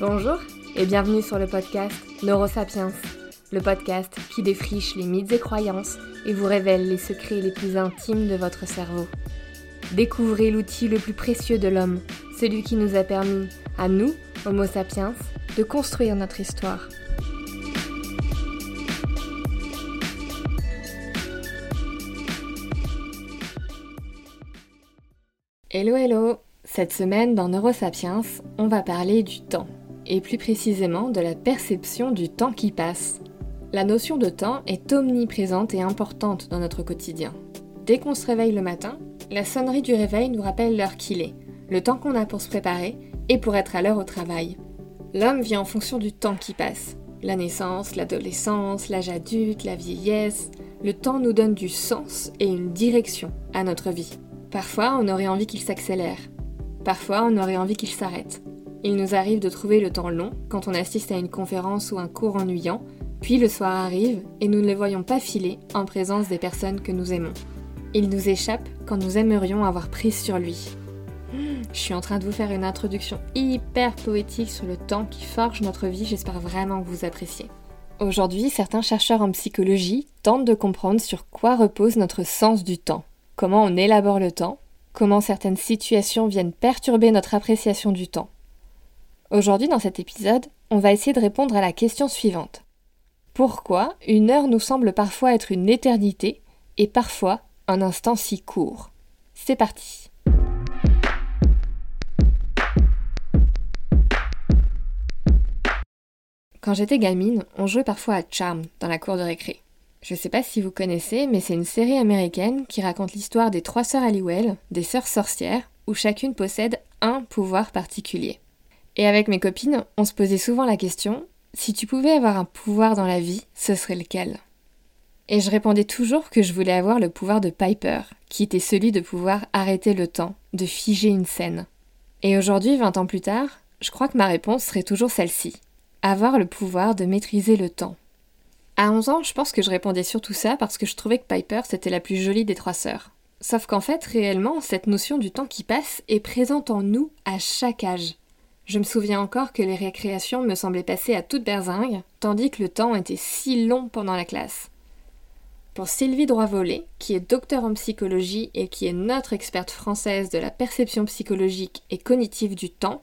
Bonjour et bienvenue sur le podcast Neurosapiens, le podcast qui défriche les mythes et croyances et vous révèle les secrets les plus intimes de votre cerveau. Découvrez l'outil le plus précieux de l'homme, celui qui nous a permis, à nous, Homo sapiens, de construire notre histoire. Hello hello Cette semaine dans Neurosapiens, on va parler du temps, et plus précisément de la perception du temps qui passe. La notion de temps est omniprésente et importante dans notre quotidien. Dès qu'on se réveille le matin, la sonnerie du réveil nous rappelle l'heure qu'il est, le temps qu'on a pour se préparer et pour être à l'heure au travail. L'homme vit en fonction du temps qui passe. La naissance, l'adolescence, l'âge adulte, la vieillesse, le temps nous donne du sens et une direction à notre vie. Parfois, on aurait envie qu'il s'accélère. Parfois, on aurait envie qu'il s'arrête. Il nous arrive de trouver le temps long quand on assiste à une conférence ou un cours ennuyant, puis le soir arrive et nous ne le voyons pas filer en présence des personnes que nous aimons. Il nous échappe quand nous aimerions avoir prise sur lui. Je suis en train de vous faire une introduction hyper poétique sur le temps qui forge notre vie, j'espère vraiment que vous appréciez. Aujourd'hui, certains chercheurs en psychologie tentent de comprendre sur quoi repose notre sens du temps comment on élabore le temps, comment certaines situations viennent perturber notre appréciation du temps. Aujourd'hui, dans cet épisode, on va essayer de répondre à la question suivante. Pourquoi une heure nous semble parfois être une éternité et parfois un instant si court? C'est parti. Quand j'étais gamine, on jouait parfois à Charm dans la cour de récré. Je sais pas si vous connaissez, mais c'est une série américaine qui raconte l'histoire des trois sœurs Halliwell, des sœurs sorcières, où chacune possède un pouvoir particulier. Et avec mes copines, on se posait souvent la question si tu pouvais avoir un pouvoir dans la vie, ce serait lequel? Et je répondais toujours que je voulais avoir le pouvoir de Piper, qui était celui de pouvoir arrêter le temps, de figer une scène. Et aujourd'hui, 20 ans plus tard, je crois que ma réponse serait toujours celle-ci avoir le pouvoir de maîtriser le temps. À 11 ans, je pense que je répondais surtout ça parce que je trouvais que Piper c'était la plus jolie des trois sœurs. Sauf qu'en fait, réellement, cette notion du temps qui passe est présente en nous à chaque âge. Je me souviens encore que les récréations me semblaient passer à toute berzingue, tandis que le temps était si long pendant la classe. Pour Sylvie Droit-Volé, qui est docteur en psychologie et qui est notre experte française de la perception psychologique et cognitive du temps,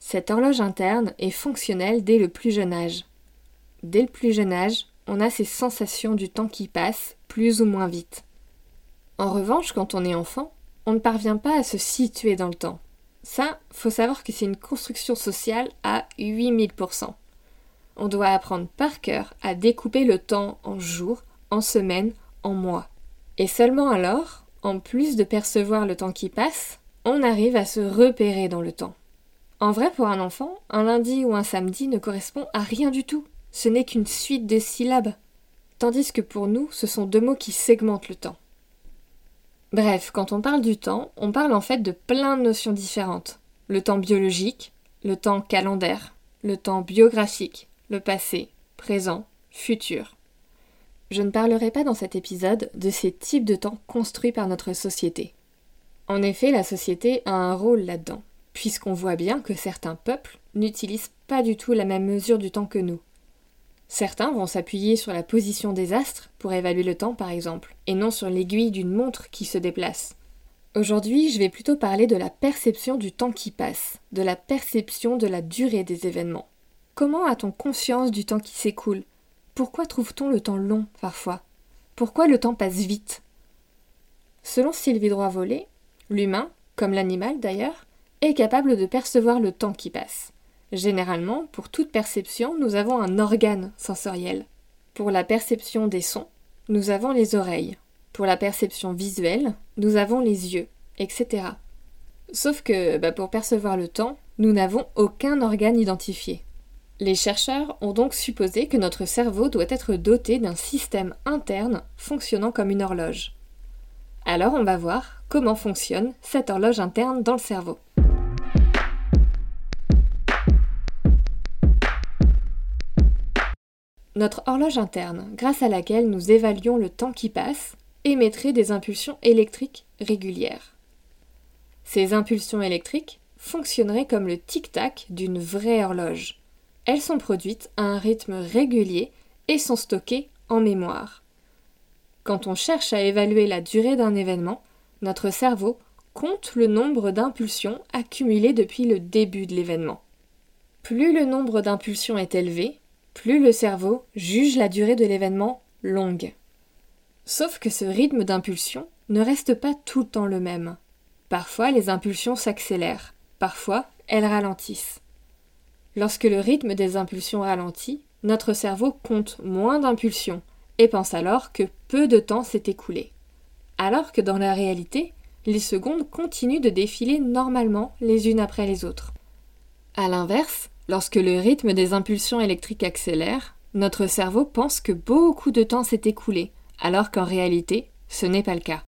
cette horloge interne est fonctionnelle dès le plus jeune âge. Dès le plus jeune âge, on a ces sensations du temps qui passe plus ou moins vite. En revanche, quand on est enfant, on ne parvient pas à se situer dans le temps. Ça, faut savoir que c'est une construction sociale à 8000%. On doit apprendre par cœur à découper le temps en jours, en semaines, en mois. Et seulement alors, en plus de percevoir le temps qui passe, on arrive à se repérer dans le temps. En vrai, pour un enfant, un lundi ou un samedi ne correspond à rien du tout ce n'est qu'une suite de syllabes, tandis que pour nous, ce sont deux mots qui segmentent le temps. Bref, quand on parle du temps, on parle en fait de plein de notions différentes. Le temps biologique, le temps calendaire, le temps biographique, le passé, présent, futur. Je ne parlerai pas dans cet épisode de ces types de temps construits par notre société. En effet, la société a un rôle là-dedans, puisqu'on voit bien que certains peuples n'utilisent pas du tout la même mesure du temps que nous. Certains vont s'appuyer sur la position des astres pour évaluer le temps par exemple, et non sur l'aiguille d'une montre qui se déplace. Aujourd'hui, je vais plutôt parler de la perception du temps qui passe, de la perception de la durée des événements. Comment a-t-on conscience du temps qui s'écoule? Pourquoi trouve-t-on le temps long parfois? Pourquoi le temps passe vite? Selon Sylvie Droit-Volé, l'humain, comme l'animal d'ailleurs, est capable de percevoir le temps qui passe. Généralement, pour toute perception, nous avons un organe sensoriel. Pour la perception des sons, nous avons les oreilles. Pour la perception visuelle, nous avons les yeux, etc. Sauf que bah, pour percevoir le temps, nous n'avons aucun organe identifié. Les chercheurs ont donc supposé que notre cerveau doit être doté d'un système interne fonctionnant comme une horloge. Alors on va voir comment fonctionne cette horloge interne dans le cerveau. Notre horloge interne, grâce à laquelle nous évaluons le temps qui passe, émettrait des impulsions électriques régulières. Ces impulsions électriques fonctionneraient comme le tic-tac d'une vraie horloge. Elles sont produites à un rythme régulier et sont stockées en mémoire. Quand on cherche à évaluer la durée d'un événement, notre cerveau compte le nombre d'impulsions accumulées depuis le début de l'événement. Plus le nombre d'impulsions est élevé, plus le cerveau juge la durée de l'événement longue. Sauf que ce rythme d'impulsion ne reste pas tout le temps le même. Parfois les impulsions s'accélèrent, parfois elles ralentissent. Lorsque le rythme des impulsions ralentit, notre cerveau compte moins d'impulsions et pense alors que peu de temps s'est écoulé. Alors que dans la réalité, les secondes continuent de défiler normalement les unes après les autres. A l'inverse, lorsque le rythme des impulsions électriques accélère, notre cerveau pense que beaucoup de temps s'est écoulé, alors qu'en réalité, ce n'est pas le cas.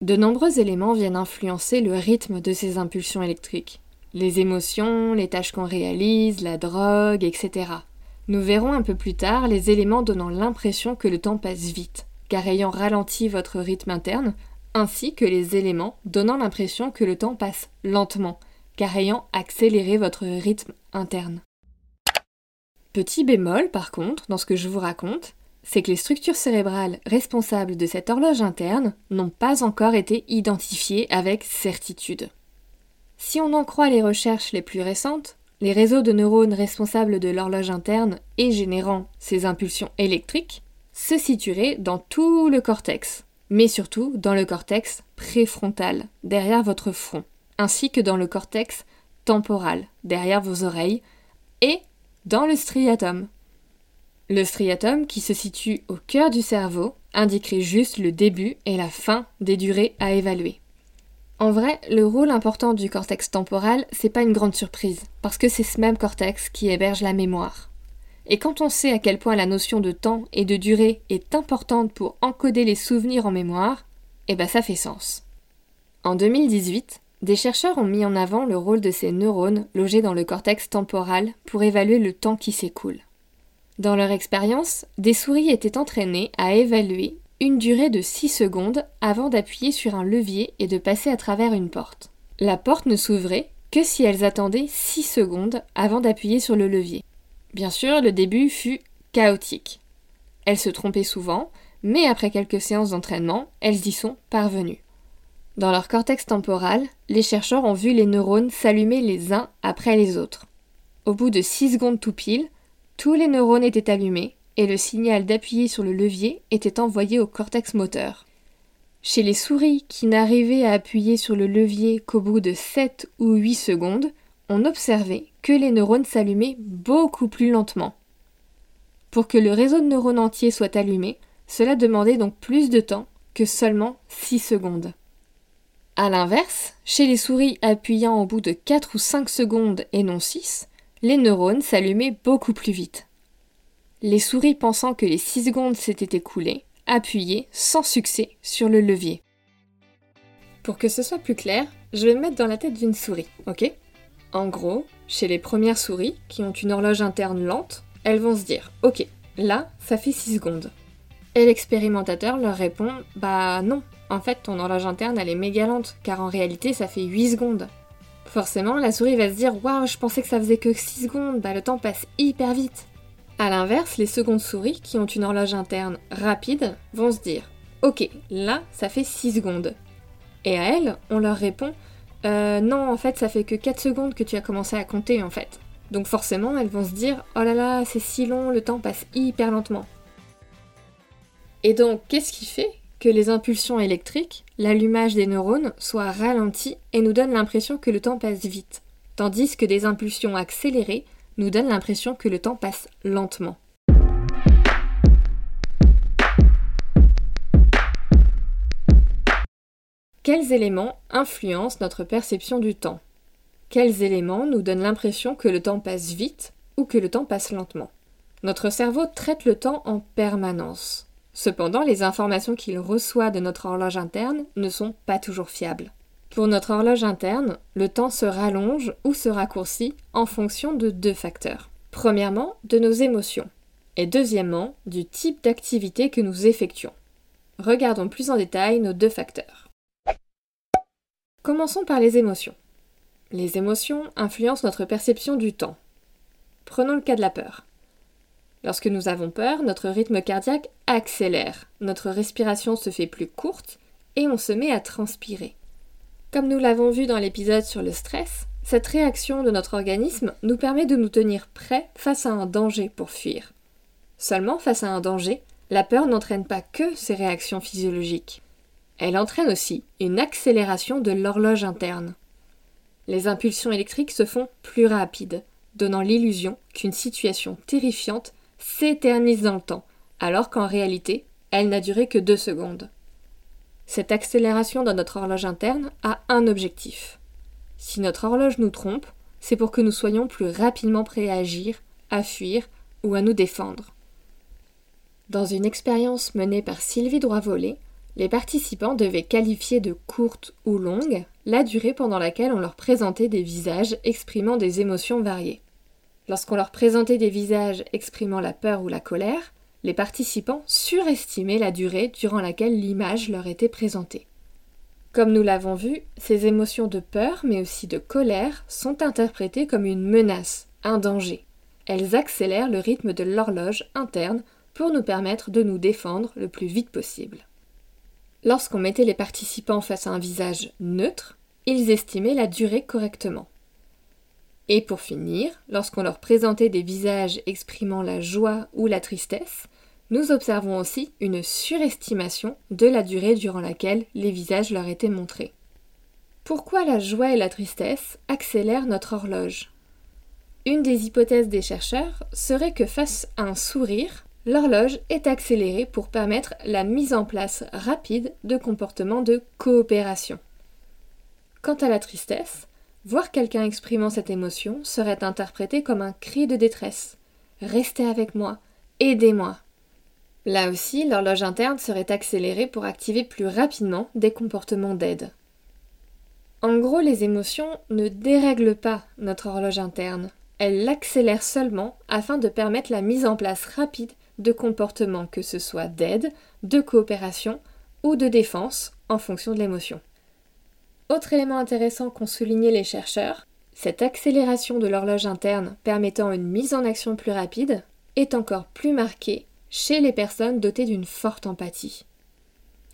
De nombreux éléments viennent influencer le rythme de ces impulsions électriques. Les émotions, les tâches qu'on réalise, la drogue, etc. Nous verrons un peu plus tard les éléments donnant l'impression que le temps passe vite, car ayant ralenti votre rythme interne, ainsi que les éléments donnant l'impression que le temps passe lentement, car ayant accéléré votre rythme interne. Petit bémol, par contre, dans ce que je vous raconte, c'est que les structures cérébrales responsables de cette horloge interne n'ont pas encore été identifiées avec certitude. Si on en croit les recherches les plus récentes, les réseaux de neurones responsables de l'horloge interne et générant ces impulsions électriques se situeraient dans tout le cortex, mais surtout dans le cortex préfrontal, derrière votre front, ainsi que dans le cortex temporal, derrière vos oreilles, et dans le striatum. Le striatum, qui se situe au cœur du cerveau, indiquerait juste le début et la fin des durées à évaluer. En vrai, le rôle important du cortex temporal, c'est pas une grande surprise, parce que c'est ce même cortex qui héberge la mémoire. Et quand on sait à quel point la notion de temps et de durée est importante pour encoder les souvenirs en mémoire, eh ben ça fait sens. En 2018, des chercheurs ont mis en avant le rôle de ces neurones logés dans le cortex temporal pour évaluer le temps qui s'écoule. Dans leur expérience, des souris étaient entraînées à évaluer une durée de 6 secondes avant d'appuyer sur un levier et de passer à travers une porte. La porte ne s'ouvrait que si elles attendaient 6 secondes avant d'appuyer sur le levier. Bien sûr, le début fut chaotique. Elles se trompaient souvent, mais après quelques séances d'entraînement, elles y sont parvenues. Dans leur cortex temporal, les chercheurs ont vu les neurones s'allumer les uns après les autres. Au bout de 6 secondes tout pile, tous les neurones étaient allumés et le signal d'appuyer sur le levier était envoyé au cortex moteur. Chez les souris qui n'arrivaient à appuyer sur le levier qu'au bout de 7 ou 8 secondes, on observait que les neurones s'allumaient beaucoup plus lentement. Pour que le réseau de neurones entier soit allumé, cela demandait donc plus de temps que seulement 6 secondes. A l'inverse, chez les souris appuyant au bout de 4 ou 5 secondes et non 6, les neurones s'allumaient beaucoup plus vite. Les souris pensant que les 6 secondes s'étaient écoulées, appuyaient sans succès sur le levier. Pour que ce soit plus clair, je vais me mettre dans la tête d'une souris, ok? En gros, chez les premières souris qui ont une horloge interne lente, elles vont se dire Ok, là, ça fait 6 secondes. Et l'expérimentateur leur répond Bah non, en fait, ton horloge interne, elle est méga lente, car en réalité, ça fait 8 secondes. Forcément, la souris va se dire Waouh, je pensais que ça faisait que 6 secondes, bah le temps passe hyper vite. A l'inverse, les secondes souris, qui ont une horloge interne rapide, vont se dire Ok, là, ça fait 6 secondes. Et à elles, on leur répond euh, Non, en fait, ça fait que 4 secondes que tu as commencé à compter, en fait. Donc forcément, elles vont se dire Oh là là, c'est si long, le temps passe hyper lentement. Et donc, qu'est-ce qui fait que les impulsions électriques, l'allumage des neurones, soient ralentis et nous donnent l'impression que le temps passe vite, tandis que des impulsions accélérées nous donnent l'impression que le temps passe lentement. Quels éléments influencent notre perception du temps? Quels éléments nous donnent l'impression que le temps passe vite ou que le temps passe lentement? Notre cerveau traite le temps en permanence. Cependant, les informations qu'il reçoit de notre horloge interne ne sont pas toujours fiables. Pour notre horloge interne, le temps se rallonge ou se raccourcit en fonction de deux facteurs. Premièrement, de nos émotions. Et deuxièmement, du type d'activité que nous effectuons. Regardons plus en détail nos deux facteurs. Commençons par les émotions. Les émotions influencent notre perception du temps. Prenons le cas de la peur. Lorsque nous avons peur, notre rythme cardiaque accélère, notre respiration se fait plus courte et on se met à transpirer. Comme nous l'avons vu dans l'épisode sur le stress, cette réaction de notre organisme nous permet de nous tenir prêts face à un danger pour fuir. Seulement, face à un danger, la peur n'entraîne pas que ces réactions physiologiques. Elle entraîne aussi une accélération de l'horloge interne. Les impulsions électriques se font plus rapides, donnant l'illusion qu'une situation terrifiante s'éternise dans le temps, alors qu'en réalité, elle n'a duré que deux secondes. Cette accélération dans notre horloge interne a un objectif. Si notre horloge nous trompe, c'est pour que nous soyons plus rapidement prêts à agir, à fuir ou à nous défendre. Dans une expérience menée par Sylvie Droit-Volé, les participants devaient qualifier de courte ou longue la durée pendant laquelle on leur présentait des visages exprimant des émotions variées. Lorsqu'on leur présentait des visages exprimant la peur ou la colère, les participants surestimaient la durée durant laquelle l'image leur était présentée. Comme nous l'avons vu, ces émotions de peur mais aussi de colère sont interprétées comme une menace, un danger. Elles accélèrent le rythme de l'horloge interne pour nous permettre de nous défendre le plus vite possible. Lorsqu'on mettait les participants face à un visage neutre, ils estimaient la durée correctement. Et pour finir, lorsqu'on leur présentait des visages exprimant la joie ou la tristesse, nous observons aussi une surestimation de la durée durant laquelle les visages leur étaient montrés. Pourquoi la joie et la tristesse accélèrent notre horloge? Une des hypothèses des chercheurs serait que face à un sourire, l'horloge est accélérée pour permettre la mise en place rapide de comportements de coopération. Quant à la tristesse, voir quelqu'un exprimant cette émotion serait interprété comme un cri de détresse. Restez avec moi, aidez-moi. Là aussi, l'horloge interne serait accélérée pour activer plus rapidement des comportements d'aide. En gros, les émotions ne dérèglent pas notre horloge interne, elles l'accélèrent seulement afin de permettre la mise en place rapide de comportements que ce soit d'aide, de coopération ou de défense en fonction de l'émotion. Autre élément intéressant qu'ont souligné les chercheurs, cette accélération de l'horloge interne permettant une mise en action plus rapide est encore plus marquée chez les personnes dotées d'une forte empathie.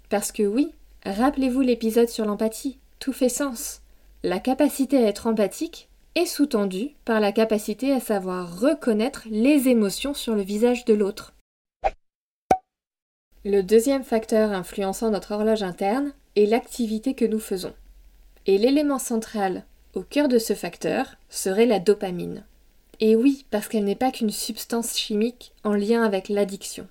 Parce que oui, rappelez-vous l'épisode sur l'empathie, tout fait sens. La capacité à être empathique est sous-tendue par la capacité à savoir reconnaître les émotions sur le visage de l'autre. Le deuxième facteur influençant notre horloge interne est l'activité que nous faisons. Et l'élément central au cœur de ce facteur serait la dopamine. Et oui, parce qu'elle n'est pas qu'une substance chimique en lien avec l'addiction.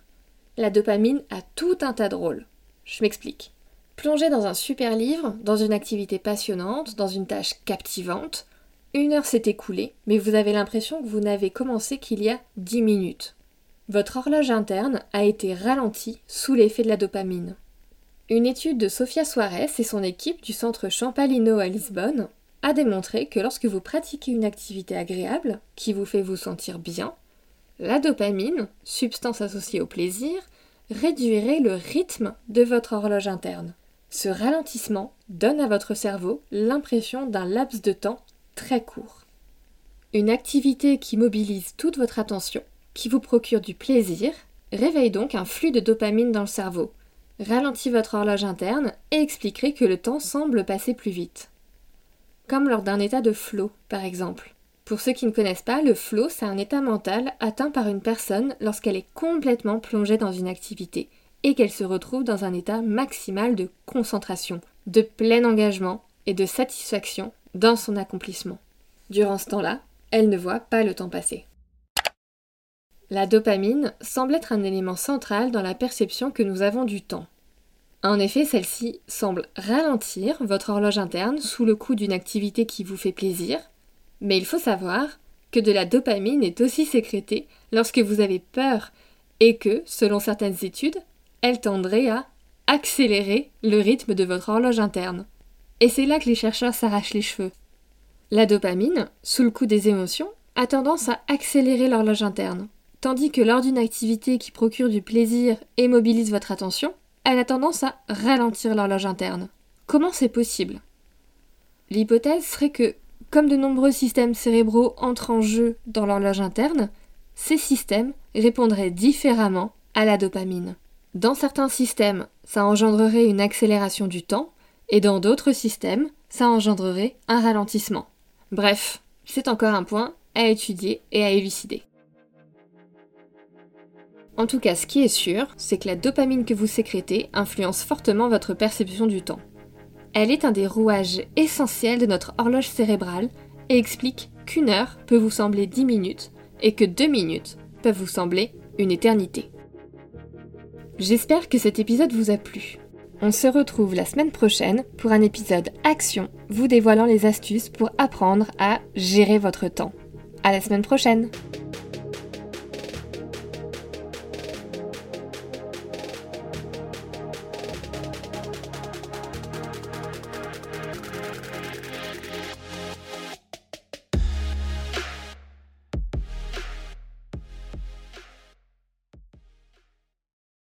La dopamine a tout un tas de rôles. Je m'explique. Plongé dans un super livre, dans une activité passionnante, dans une tâche captivante, une heure s'est écoulée, mais vous avez l'impression que vous n'avez commencé qu'il y a dix minutes. Votre horloge interne a été ralentie sous l'effet de la dopamine. Une étude de Sofia Suarez et son équipe du centre Champalino à Lisbonne a démontré que lorsque vous pratiquez une activité agréable qui vous fait vous sentir bien, la dopamine, substance associée au plaisir, réduirait le rythme de votre horloge interne. Ce ralentissement donne à votre cerveau l'impression d'un laps de temps très court. Une activité qui mobilise toute votre attention qui vous procure du plaisir, réveille donc un flux de dopamine dans le cerveau, ralentit votre horloge interne et expliquerait que le temps semble passer plus vite. Comme lors d'un état de flow, par exemple. Pour ceux qui ne connaissent pas, le flow, c'est un état mental atteint par une personne lorsqu'elle est complètement plongée dans une activité et qu'elle se retrouve dans un état maximal de concentration, de plein engagement et de satisfaction dans son accomplissement. Durant ce temps-là, elle ne voit pas le temps passer. La dopamine semble être un élément central dans la perception que nous avons du temps. En effet, celle-ci semble ralentir votre horloge interne sous le coup d'une activité qui vous fait plaisir, mais il faut savoir que de la dopamine est aussi sécrétée lorsque vous avez peur et que, selon certaines études, elle tendrait à accélérer le rythme de votre horloge interne. Et c'est là que les chercheurs s'arrachent les cheveux. La dopamine, sous le coup des émotions, a tendance à accélérer l'horloge interne. Tandis que lors d'une activité qui procure du plaisir et mobilise votre attention, elle a tendance à ralentir l'horloge interne. Comment c'est possible? L'hypothèse serait que, comme de nombreux systèmes cérébraux entrent en jeu dans l'horloge interne, ces systèmes répondraient différemment à la dopamine. Dans certains systèmes, ça engendrerait une accélération du temps, et dans d'autres systèmes, ça engendrerait un ralentissement. Bref, c'est encore un point à étudier et à élucider. En tout cas, ce qui est sûr, c'est que la dopamine que vous sécrétez influence fortement votre perception du temps. Elle est un des rouages essentiels de notre horloge cérébrale et explique qu'une heure peut vous sembler 10 minutes et que 2 minutes peuvent vous sembler une éternité. J'espère que cet épisode vous a plu. On se retrouve la semaine prochaine pour un épisode action vous dévoilant les astuces pour apprendre à gérer votre temps. À la semaine prochaine!